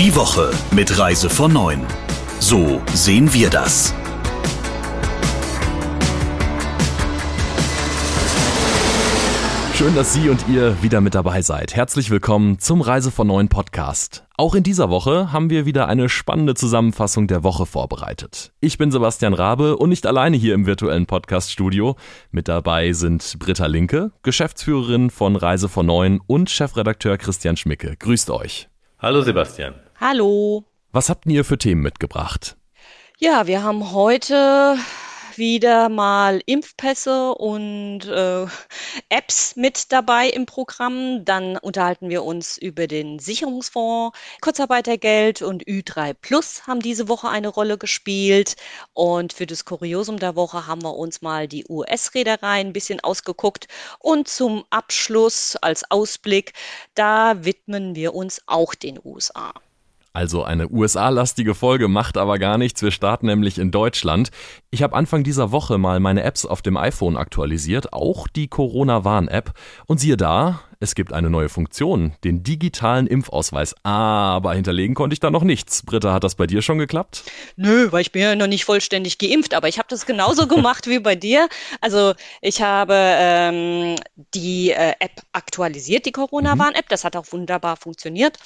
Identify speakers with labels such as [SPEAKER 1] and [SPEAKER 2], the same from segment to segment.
[SPEAKER 1] Die Woche mit Reise von 9. So sehen wir das.
[SPEAKER 2] Schön, dass Sie und ihr wieder mit dabei seid. Herzlich willkommen zum Reise von neuen Podcast. Auch in dieser Woche haben wir wieder eine spannende Zusammenfassung der Woche vorbereitet. Ich bin Sebastian Rabe und nicht alleine hier im virtuellen Podcast-Studio. Mit dabei sind Britta Linke, Geschäftsführerin von Reise von Neuen und Chefredakteur Christian Schmicke. Grüßt euch.
[SPEAKER 3] Hallo Sebastian.
[SPEAKER 4] Hallo.
[SPEAKER 2] Was habt ihr für Themen mitgebracht?
[SPEAKER 4] Ja, wir haben heute wieder mal Impfpässe und äh, Apps mit dabei im Programm. Dann unterhalten wir uns über den Sicherungsfonds. Kurzarbeitergeld und Ü3 Plus haben diese Woche eine Rolle gespielt. Und für das Kuriosum der Woche haben wir uns mal die US-Reederei ein bisschen ausgeguckt. Und zum Abschluss als Ausblick, da widmen wir uns auch den USA.
[SPEAKER 2] Also eine USA-lastige Folge macht aber gar nichts. Wir starten nämlich in Deutschland. Ich habe Anfang dieser Woche mal meine Apps auf dem iPhone aktualisiert, auch die Corona-Warn-App. Und siehe da, es gibt eine neue Funktion, den digitalen Impfausweis. Aber hinterlegen konnte ich da noch nichts. Britta, hat das bei dir schon geklappt?
[SPEAKER 4] Nö, weil ich bin ja noch nicht vollständig geimpft, aber ich habe das genauso gemacht wie bei dir. Also ich habe ähm, die äh, App aktualisiert, die Corona-Warn-App. Das hat auch wunderbar funktioniert.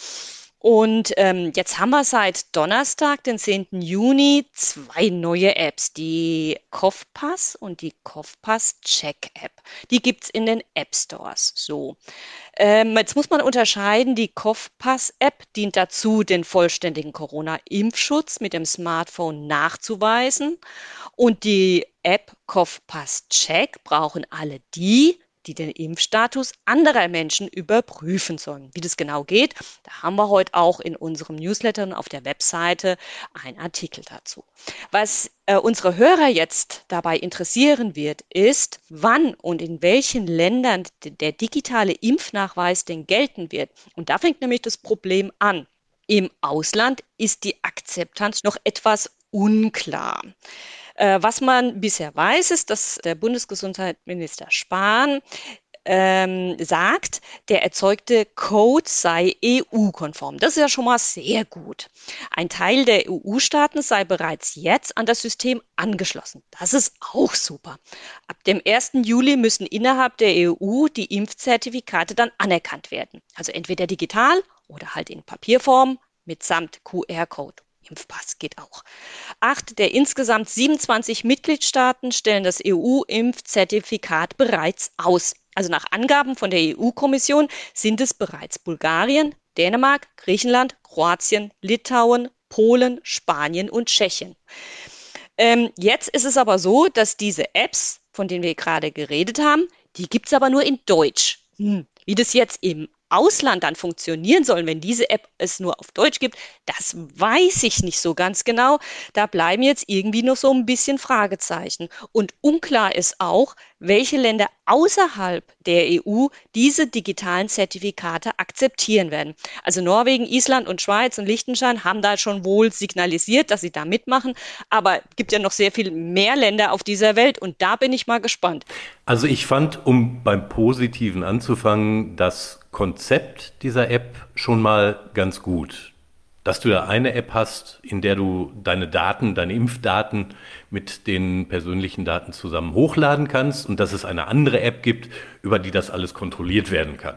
[SPEAKER 4] Und ähm, jetzt haben wir seit Donnerstag, den 10. Juni, zwei neue Apps, die Kopfpass und die Kopfpass Check App. Die gibt's in den App Stores. So. Ähm, jetzt muss man unterscheiden, die Kopfpass App dient dazu, den vollständigen Corona-Impfschutz mit dem Smartphone nachzuweisen. Und die App Kopfpass Check brauchen alle die, die den Impfstatus anderer Menschen überprüfen sollen. Wie das genau geht, da haben wir heute auch in unserem Newsletter und auf der Webseite einen Artikel dazu. Was äh, unsere Hörer jetzt dabei interessieren wird, ist, wann und in welchen Ländern der digitale Impfnachweis denn gelten wird. Und da fängt nämlich das Problem an. Im Ausland ist die Akzeptanz noch etwas unklar. Äh, was man bisher weiß, ist, dass der Bundesgesundheitsminister Spahn ähm, sagt, der erzeugte Code sei EU-konform. Das ist ja schon mal sehr gut. Ein Teil der EU-Staaten sei bereits jetzt an das System angeschlossen. Das ist auch super. Ab dem 1. Juli müssen innerhalb der EU die Impfzertifikate dann anerkannt werden. Also entweder digital oder halt in Papierform mitsamt QR-Code. Impfpass geht auch. Acht der insgesamt 27 Mitgliedstaaten stellen das EU-Impfzertifikat bereits aus. Also nach Angaben von der EU-Kommission sind es bereits Bulgarien, Dänemark, Griechenland, Kroatien, Litauen, Polen, Spanien und Tschechien. Ähm, jetzt ist es aber so, dass diese Apps, von denen wir gerade geredet haben, die gibt es aber nur in Deutsch. Hm. Wie das jetzt im Ausland dann funktionieren sollen, wenn diese App es nur auf Deutsch gibt, das weiß ich nicht so ganz genau. Da bleiben jetzt irgendwie noch so ein bisschen Fragezeichen. Und unklar ist auch, welche Länder außerhalb der EU diese digitalen Zertifikate akzeptieren werden. Also Norwegen, Island und Schweiz und Liechtenstein haben da schon wohl signalisiert, dass sie da mitmachen. Aber es gibt ja noch sehr viel mehr Länder auf dieser Welt und da bin ich mal gespannt.
[SPEAKER 3] Also ich fand, um beim Positiven anzufangen, das Konzept dieser App schon mal ganz gut. Dass du da eine App hast, in der du deine Daten, deine Impfdaten mit den persönlichen Daten zusammen hochladen kannst und dass es eine andere App gibt, über die das alles kontrolliert werden kann.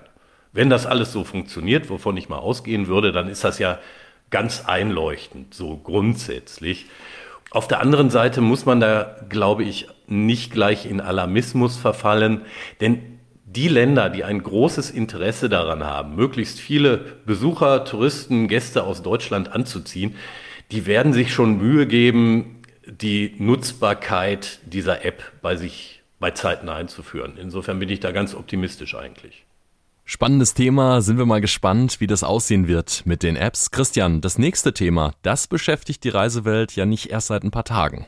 [SPEAKER 3] Wenn das alles so funktioniert, wovon ich mal ausgehen würde, dann ist das ja ganz einleuchtend, so grundsätzlich. Auf der anderen Seite muss man da, glaube ich, nicht gleich in Alarmismus verfallen, denn die Länder, die ein großes Interesse daran haben, möglichst viele Besucher, Touristen, Gäste aus Deutschland anzuziehen, die werden sich schon Mühe geben, die Nutzbarkeit dieser App bei sich bei Zeiten einzuführen. Insofern bin ich da ganz optimistisch eigentlich.
[SPEAKER 2] Spannendes Thema, sind wir mal gespannt, wie das aussehen wird mit den Apps. Christian, das nächste Thema, das beschäftigt die Reisewelt ja nicht erst seit ein paar Tagen.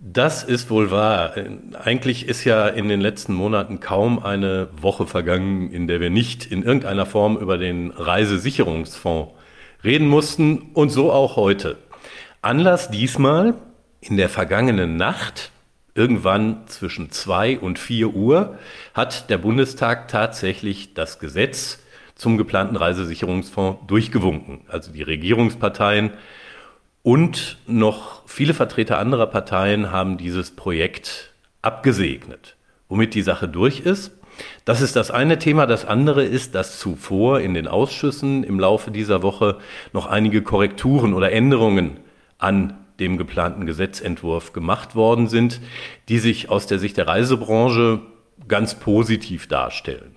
[SPEAKER 3] Das ist wohl wahr. Eigentlich ist ja in den letzten Monaten kaum eine Woche vergangen, in der wir nicht in irgendeiner Form über den Reisesicherungsfonds reden mussten und so auch heute. Anlass diesmal in der vergangenen Nacht, irgendwann zwischen zwei und vier Uhr, hat der Bundestag tatsächlich das Gesetz zum geplanten Reisesicherungsfonds durchgewunken. Also die Regierungsparteien und noch viele Vertreter anderer Parteien haben dieses Projekt abgesegnet, womit die Sache durch ist. Das ist das eine Thema. Das andere ist, dass zuvor in den Ausschüssen im Laufe dieser Woche noch einige Korrekturen oder Änderungen an dem geplanten Gesetzentwurf gemacht worden sind, die sich aus der Sicht der Reisebranche ganz positiv darstellen.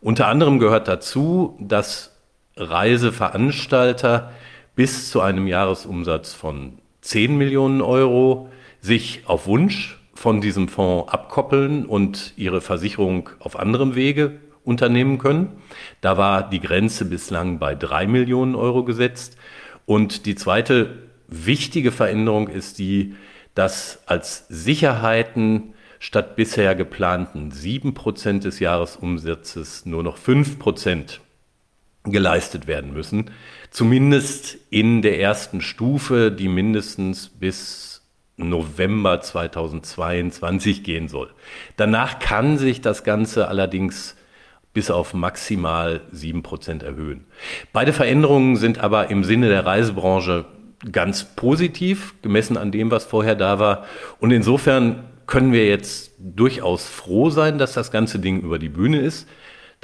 [SPEAKER 3] Unter anderem gehört dazu, dass Reiseveranstalter bis zu einem Jahresumsatz von 10 Millionen Euro sich auf Wunsch von diesem Fonds abkoppeln und ihre Versicherung auf anderem Wege unternehmen können. Da war die Grenze bislang bei 3 Millionen Euro gesetzt. Und die zweite wichtige Veränderung ist die, dass als Sicherheiten statt bisher geplanten 7% des Jahresumsatzes nur noch 5% geleistet werden müssen. Zumindest in der ersten Stufe, die mindestens bis November 2022 gehen soll. Danach kann sich das Ganze allerdings bis auf maximal 7% erhöhen. Beide Veränderungen sind aber im Sinne der Reisebranche ganz positiv, gemessen an dem, was vorher da war. Und insofern können wir jetzt durchaus froh sein, dass das ganze Ding über die Bühne ist.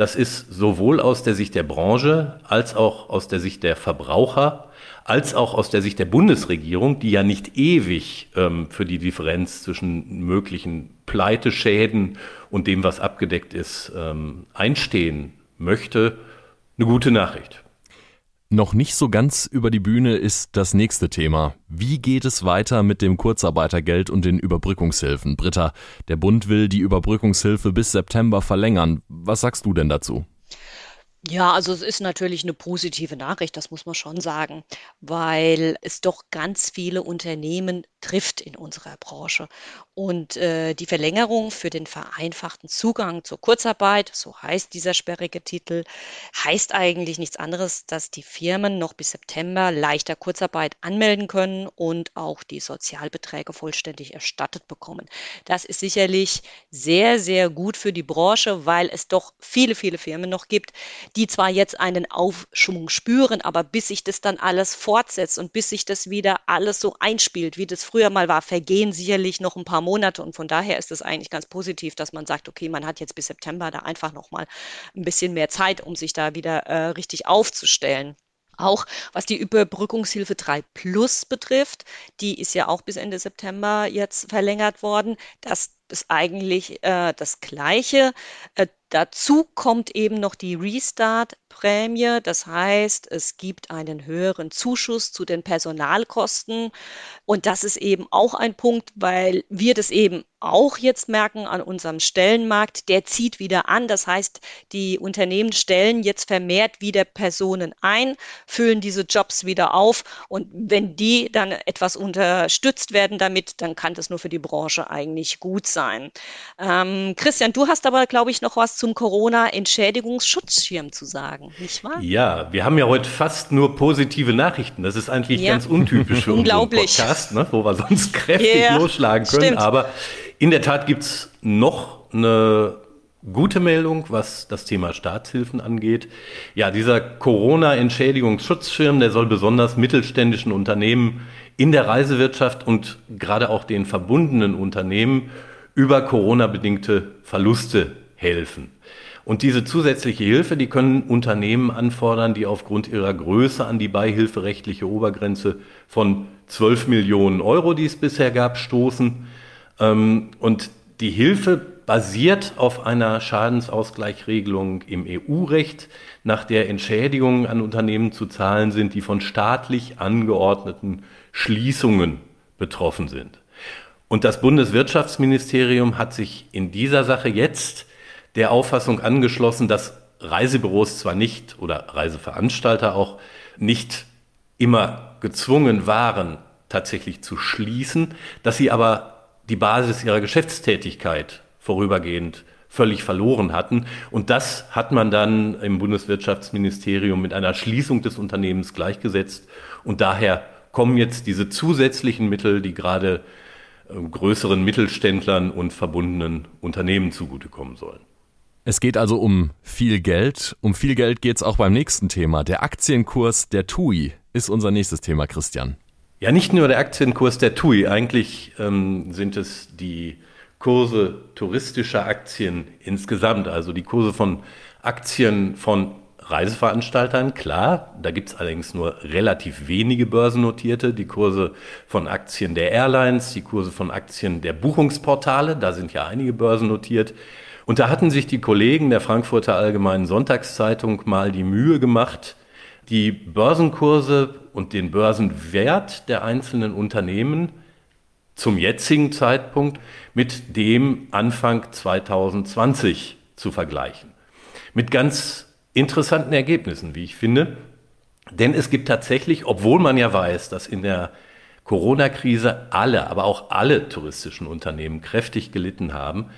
[SPEAKER 3] Das ist sowohl aus der Sicht der Branche als auch aus der Sicht der Verbraucher, als auch aus der Sicht der Bundesregierung, die ja nicht ewig ähm, für die Differenz zwischen möglichen Pleiteschäden und dem, was abgedeckt ist, ähm, einstehen möchte, eine gute Nachricht.
[SPEAKER 2] Noch nicht so ganz über die Bühne ist das nächste Thema. Wie geht es weiter mit dem Kurzarbeitergeld und den Überbrückungshilfen? Britta, der Bund will die Überbrückungshilfe bis September verlängern. Was sagst du denn dazu?
[SPEAKER 4] Ja, also es ist natürlich eine positive Nachricht, das muss man schon sagen, weil es doch ganz viele Unternehmen trifft in unserer Branche. Und äh, die Verlängerung für den vereinfachten Zugang zur Kurzarbeit, so heißt dieser sperrige Titel, heißt eigentlich nichts anderes, dass die Firmen noch bis September leichter Kurzarbeit anmelden können und auch die Sozialbeträge vollständig erstattet bekommen. Das ist sicherlich sehr, sehr gut für die Branche, weil es doch viele, viele Firmen noch gibt, die zwar jetzt einen Aufschwung spüren, aber bis sich das dann alles fortsetzt und bis sich das wieder alles so einspielt, wie das früher mal war, vergehen sicherlich noch ein paar Monate. Und von daher ist es eigentlich ganz positiv, dass man sagt, okay, man hat jetzt bis September da einfach noch mal ein bisschen mehr Zeit, um sich da wieder äh, richtig aufzustellen. Auch was die Überbrückungshilfe 3 Plus betrifft, die ist ja auch bis Ende September jetzt verlängert worden. Das ist eigentlich äh, das Gleiche. Äh, dazu kommt eben noch die Restart-Prämie. Das heißt, es gibt einen höheren Zuschuss zu den Personalkosten. Und das ist eben auch ein Punkt, weil wir das eben auch jetzt merken an unserem Stellenmarkt, der zieht wieder an. Das heißt, die Unternehmen stellen jetzt vermehrt wieder Personen ein, füllen diese Jobs wieder auf. Und wenn die dann etwas unterstützt werden damit, dann kann das nur für die Branche eigentlich gut sein. Ähm, Christian, du hast aber, glaube ich, noch was zum Corona-Entschädigungsschutzschirm zu sagen, nicht wahr?
[SPEAKER 3] Ja, wir haben ja heute fast nur positive Nachrichten. Das ist eigentlich ja. ganz untypisch für unseren Podcast, ne, wo wir sonst kräftig yeah. losschlagen können. Stimmt. Aber in der Tat gibt es noch eine gute Meldung, was das Thema Staatshilfen angeht. Ja, dieser Corona-Entschädigungsschutzschirm, der soll besonders mittelständischen Unternehmen in der Reisewirtschaft und gerade auch den verbundenen Unternehmen über Corona-bedingte Verluste helfen. Und diese zusätzliche Hilfe, die können Unternehmen anfordern, die aufgrund ihrer Größe an die beihilferechtliche Obergrenze von 12 Millionen Euro, die es bisher gab, stoßen. Ähm, und die Hilfe basiert auf einer Schadensausgleichregelung im EU-Recht, nach der Entschädigungen an Unternehmen zu zahlen sind, die von staatlich angeordneten Schließungen betroffen sind. Und das Bundeswirtschaftsministerium hat sich in dieser Sache jetzt der Auffassung angeschlossen, dass Reisebüros zwar nicht oder Reiseveranstalter auch nicht immer gezwungen waren, tatsächlich zu schließen, dass sie aber die Basis ihrer Geschäftstätigkeit vorübergehend völlig verloren hatten. Und das hat man dann im Bundeswirtschaftsministerium mit einer Schließung des Unternehmens gleichgesetzt. Und daher kommen jetzt diese zusätzlichen Mittel, die gerade äh, größeren Mittelständlern und verbundenen Unternehmen zugutekommen sollen.
[SPEAKER 2] Es geht also um viel Geld. Um viel Geld geht es auch beim nächsten Thema. Der Aktienkurs der TUI ist unser nächstes Thema, Christian.
[SPEAKER 3] Ja, nicht nur der Aktienkurs der TUI. Eigentlich ähm, sind es die Kurse touristischer Aktien insgesamt, also die Kurse von Aktien von Reiseveranstaltern, klar, da gibt es allerdings nur relativ wenige börsennotierte, die Kurse von Aktien der Airlines, die Kurse von Aktien der Buchungsportale, da sind ja einige börsennotiert. Und da hatten sich die Kollegen der Frankfurter Allgemeinen Sonntagszeitung mal die Mühe gemacht, die Börsenkurse und den Börsenwert der einzelnen Unternehmen zum jetzigen Zeitpunkt mit dem Anfang 2020 zu vergleichen. Mit ganz interessanten Ergebnissen, wie ich finde. Denn es gibt tatsächlich, obwohl man ja weiß, dass in der Corona-Krise alle, aber auch alle touristischen Unternehmen kräftig gelitten haben,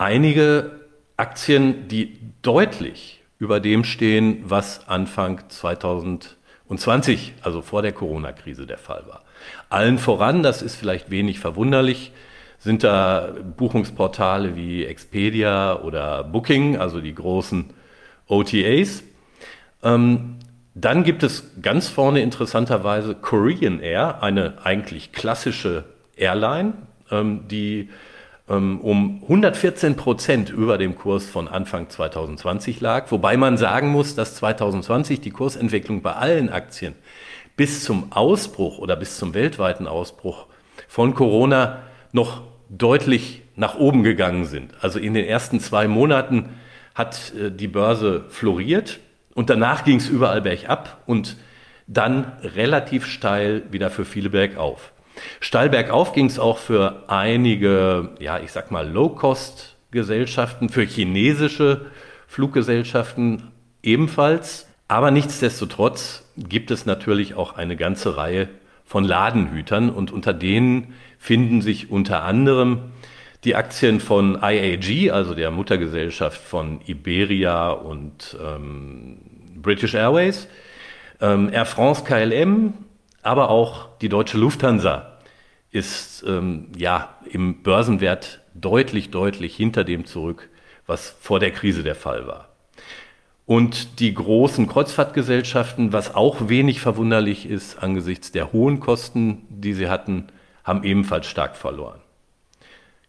[SPEAKER 3] einige Aktien, die deutlich über dem stehen, was Anfang 2020, also vor der Corona-Krise der Fall war. Allen voran, das ist vielleicht wenig verwunderlich, sind da Buchungsportale wie Expedia oder Booking, also die großen OTAs. Ähm, dann gibt es ganz vorne interessanterweise Korean Air, eine eigentlich klassische Airline, ähm, die um 114 Prozent über dem Kurs von Anfang 2020 lag. Wobei man sagen muss, dass 2020 die Kursentwicklung bei allen Aktien bis zum Ausbruch oder bis zum weltweiten Ausbruch von Corona noch deutlich nach oben gegangen sind. Also in den ersten zwei Monaten hat äh, die Börse floriert und danach ging es überall bergab und dann relativ steil wieder für viele bergauf. Steil bergauf ging es auch für einige, ja, ich sag mal, Low-Cost-Gesellschaften, für chinesische Fluggesellschaften ebenfalls. Aber nichtsdestotrotz gibt es natürlich auch eine ganze Reihe von Ladenhütern und unter denen finden sich unter anderem die Aktien von IAG, also der Muttergesellschaft von Iberia und ähm, British Airways, ähm, Air France KLM, aber auch die deutsche Lufthansa ist ähm, ja im Börsenwert deutlich, deutlich hinter dem zurück, was vor der Krise der Fall war. Und die großen Kreuzfahrtgesellschaften, was auch wenig verwunderlich ist angesichts der hohen Kosten, die sie hatten, haben ebenfalls stark verloren.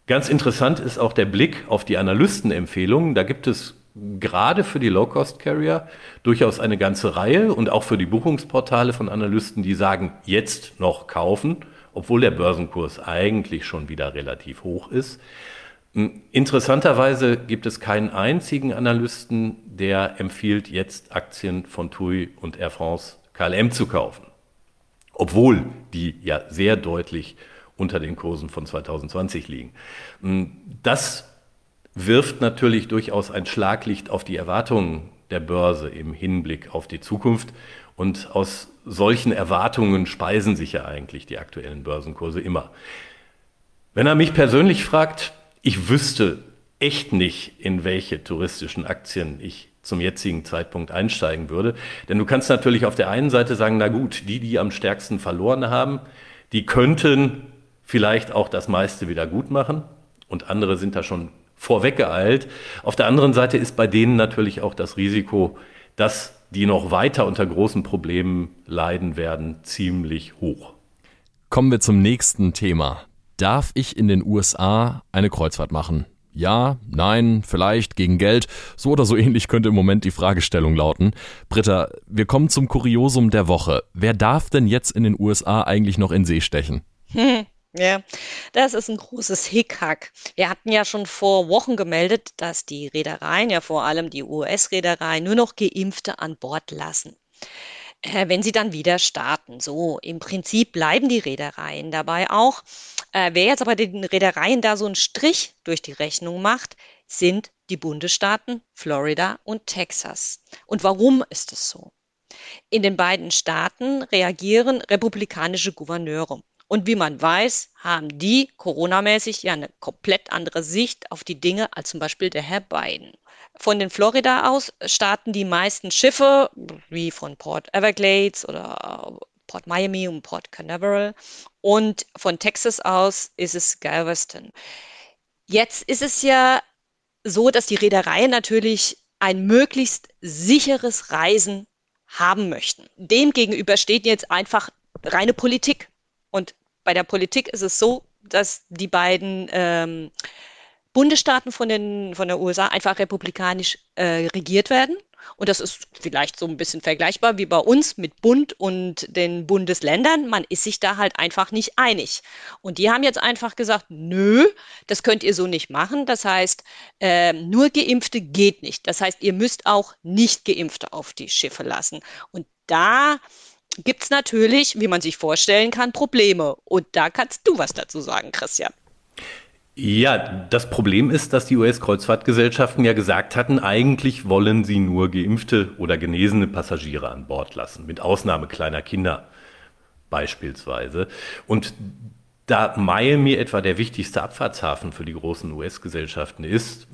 [SPEAKER 3] Ganz interessant ist auch der Blick auf die Analystenempfehlungen. Da gibt es gerade für die Low-Cost-Carrier durchaus eine ganze Reihe und auch für die Buchungsportale von Analysten, die sagen, jetzt noch kaufen, obwohl der Börsenkurs eigentlich schon wieder relativ hoch ist. Hm, interessanterweise gibt es keinen einzigen Analysten, der empfiehlt, jetzt Aktien von TUI und Air France KLM zu kaufen. Obwohl die ja sehr deutlich unter den Kursen von 2020 liegen. Hm, das wirft natürlich durchaus ein Schlaglicht auf die Erwartungen der Börse im Hinblick auf die Zukunft. Und aus solchen Erwartungen speisen sich ja eigentlich die aktuellen Börsenkurse immer. Wenn er mich persönlich fragt, ich wüsste echt nicht, in welche touristischen Aktien ich zum jetzigen Zeitpunkt einsteigen würde. Denn du kannst natürlich auf der einen Seite sagen, na gut, die, die am stärksten verloren haben, die könnten vielleicht auch das meiste wieder gut machen und andere sind da schon vorweggeeilt. Auf der anderen Seite ist bei denen natürlich auch das Risiko, dass die noch weiter unter großen Problemen leiden werden, ziemlich hoch.
[SPEAKER 2] Kommen wir zum nächsten Thema. Darf ich in den USA eine Kreuzfahrt machen? Ja, nein, vielleicht, gegen Geld. So oder so ähnlich könnte im Moment die Fragestellung lauten. Britta, wir kommen zum Kuriosum der Woche. Wer darf denn jetzt in den USA eigentlich noch in See stechen?
[SPEAKER 4] Ja, das ist ein großes Hickhack. Wir hatten ja schon vor Wochen gemeldet, dass die Reedereien, ja vor allem die US-Reedereien, nur noch Geimpfte an Bord lassen, äh, wenn sie dann wieder starten. So, im Prinzip bleiben die Reedereien dabei auch. Äh, wer jetzt aber den Reedereien da so einen Strich durch die Rechnung macht, sind die Bundesstaaten Florida und Texas. Und warum ist es so? In den beiden Staaten reagieren republikanische Gouverneure. Und wie man weiß, haben die Corona-mäßig ja eine komplett andere Sicht auf die Dinge als zum Beispiel der Herr Biden. Von den Florida aus starten die meisten Schiffe, wie von Port Everglades oder Port Miami und Port Canaveral. Und von Texas aus ist es Galveston. Jetzt ist es ja so, dass die Reedereien natürlich ein möglichst sicheres Reisen haben möchten. Dem gegenüber steht jetzt einfach reine Politik. Und bei der Politik ist es so, dass die beiden ähm, Bundesstaaten von, den, von der USA einfach republikanisch äh, regiert werden. Und das ist vielleicht so ein bisschen vergleichbar wie bei uns mit Bund und den Bundesländern. Man ist sich da halt einfach nicht einig. Und die haben jetzt einfach gesagt, nö, das könnt ihr so nicht machen. Das heißt, äh, nur Geimpfte geht nicht. Das heißt, ihr müsst auch nicht Geimpfte auf die Schiffe lassen. Und da gibt es natürlich, wie man sich vorstellen kann, Probleme. Und da kannst du was dazu sagen, Christian.
[SPEAKER 3] Ja, das Problem ist, dass die US-Kreuzfahrtgesellschaften ja gesagt hatten, eigentlich wollen sie nur geimpfte oder genesene Passagiere an Bord lassen, mit Ausnahme kleiner Kinder beispielsweise. Und da Miami etwa der wichtigste Abfahrtshafen für die großen US-Gesellschaften ist,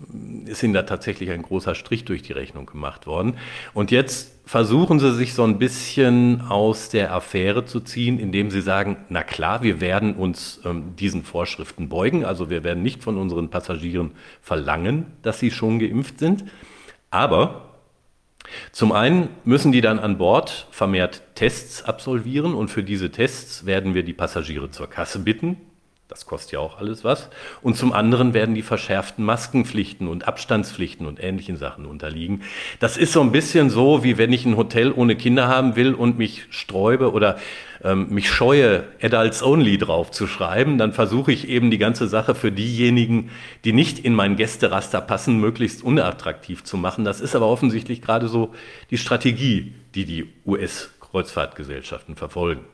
[SPEAKER 3] ist ihnen da tatsächlich ein großer Strich durch die Rechnung gemacht worden. Und jetzt versuchen sie sich so ein bisschen aus der Affäre zu ziehen, indem sie sagen, na klar, wir werden uns ähm, diesen Vorschriften beugen, also wir werden nicht von unseren Passagieren verlangen, dass sie schon geimpft sind, aber zum einen müssen die dann an Bord vermehrt Tests absolvieren und für diese Tests werden wir die Passagiere zur Kasse bitten. Das kostet ja auch alles was. Und zum anderen werden die verschärften Maskenpflichten und Abstandspflichten und ähnlichen Sachen unterliegen. Das ist so ein bisschen so, wie wenn ich ein Hotel ohne Kinder haben will und mich sträube oder ähm, mich scheue, Adults Only drauf zu schreiben, dann versuche ich eben die ganze Sache für diejenigen, die nicht in mein Gästeraster passen, möglichst unattraktiv zu machen. Das ist aber offensichtlich gerade so die Strategie, die die US-Kreuzfahrtgesellschaften verfolgen.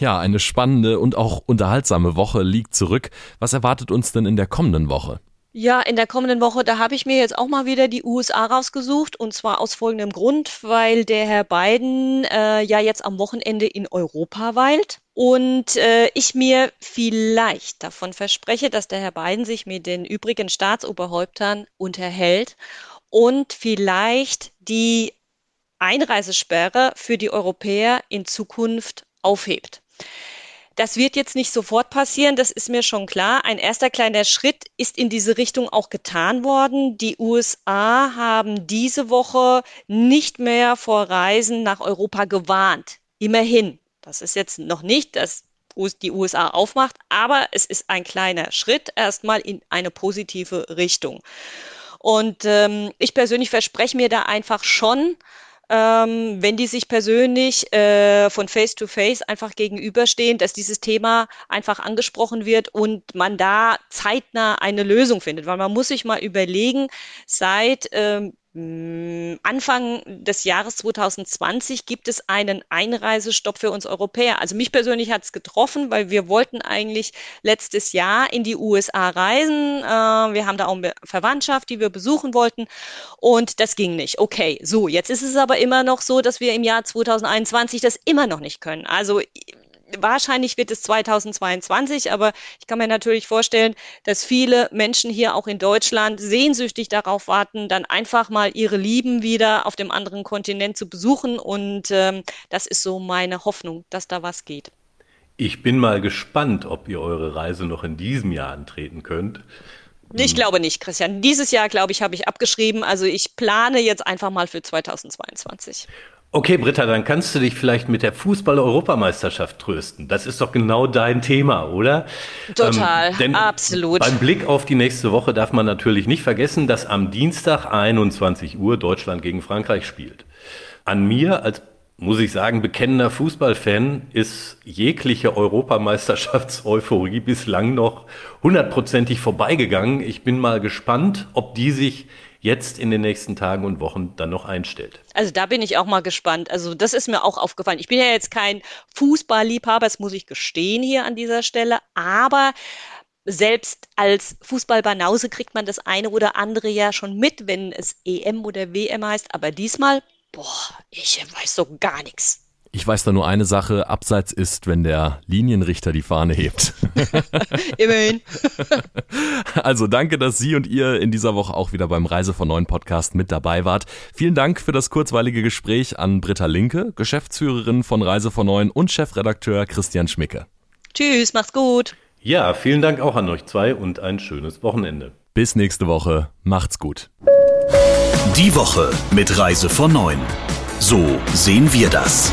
[SPEAKER 2] Ja, eine spannende und auch unterhaltsame Woche liegt zurück. Was erwartet uns denn in der kommenden Woche?
[SPEAKER 4] Ja, in der kommenden Woche, da habe ich mir jetzt auch mal wieder die USA rausgesucht und zwar aus folgendem Grund, weil der Herr Biden äh, ja jetzt am Wochenende in Europa weilt und äh, ich mir vielleicht davon verspreche, dass der Herr Biden sich mit den übrigen Staatsoberhäuptern unterhält und vielleicht die Einreisesperre für die Europäer in Zukunft aufhebt. Das wird jetzt nicht sofort passieren, das ist mir schon klar. Ein erster kleiner Schritt ist in diese Richtung auch getan worden. Die USA haben diese Woche nicht mehr vor Reisen nach Europa gewarnt. Immerhin. Das ist jetzt noch nicht, dass die USA aufmacht, aber es ist ein kleiner Schritt erstmal in eine positive Richtung. Und ähm, ich persönlich verspreche mir da einfach schon, ähm, wenn die sich persönlich äh, von Face to Face einfach gegenüberstehen, dass dieses Thema einfach angesprochen wird und man da zeitnah eine Lösung findet. Weil man muss sich mal überlegen, seit ähm, hm, Anfang des Jahres 2020 gibt es einen Einreisestopp für uns Europäer. Also mich persönlich hat es getroffen, weil wir wollten eigentlich letztes Jahr in die USA reisen. Äh, wir haben da auch eine Verwandtschaft, die wir besuchen wollten und das ging nicht. Okay, so, jetzt ist es aber immer noch so, dass wir im Jahr 2021 das immer noch nicht können. Also wahrscheinlich wird es 2022, aber ich kann mir natürlich vorstellen, dass viele Menschen hier auch in Deutschland sehnsüchtig darauf warten, dann einfach mal ihre Lieben wieder auf dem anderen Kontinent zu besuchen. Und ähm, das ist so meine Hoffnung, dass da was geht.
[SPEAKER 3] Ich bin mal gespannt, ob ihr eure Reise noch in diesem Jahr antreten könnt.
[SPEAKER 4] Ich glaube nicht, Christian. Dieses Jahr, glaube ich, habe ich abgeschrieben. Also ich plane jetzt einfach mal für 2022.
[SPEAKER 3] Okay, Britta, dann kannst du dich vielleicht mit der Fußball-Europameisterschaft trösten. Das ist doch genau dein Thema, oder?
[SPEAKER 4] Total, ähm, absolut.
[SPEAKER 3] Beim Blick auf die nächste Woche darf man natürlich nicht vergessen, dass am Dienstag 21 Uhr Deutschland gegen Frankreich spielt. An mir als muss ich sagen, bekennender Fußballfan ist jegliche Europameisterschaftseuphorie bislang noch hundertprozentig vorbeigegangen. Ich bin mal gespannt, ob die sich jetzt in den nächsten Tagen und Wochen dann noch einstellt.
[SPEAKER 4] Also da bin ich auch mal gespannt. Also das ist mir auch aufgefallen. Ich bin ja jetzt kein Fußballliebhaber, das muss ich gestehen hier an dieser Stelle, aber selbst als Fußballbanause kriegt man das eine oder andere ja schon mit, wenn es EM oder WM heißt. Aber diesmal, boah, ich weiß so gar nichts.
[SPEAKER 2] Ich weiß da nur eine Sache, abseits ist, wenn der Linienrichter die Fahne hebt.
[SPEAKER 4] Immerhin.
[SPEAKER 2] also danke, dass Sie und ihr in dieser Woche auch wieder beim Reise von neuen Podcast mit dabei wart. Vielen Dank für das kurzweilige Gespräch an Britta Linke, Geschäftsführerin von Reise von neuen und Chefredakteur Christian Schmicke.
[SPEAKER 4] Tschüss, macht's gut.
[SPEAKER 3] Ja, vielen Dank auch an euch zwei und ein schönes Wochenende.
[SPEAKER 2] Bis nächste Woche. Macht's gut.
[SPEAKER 1] Die Woche mit Reise von 9. So sehen wir das.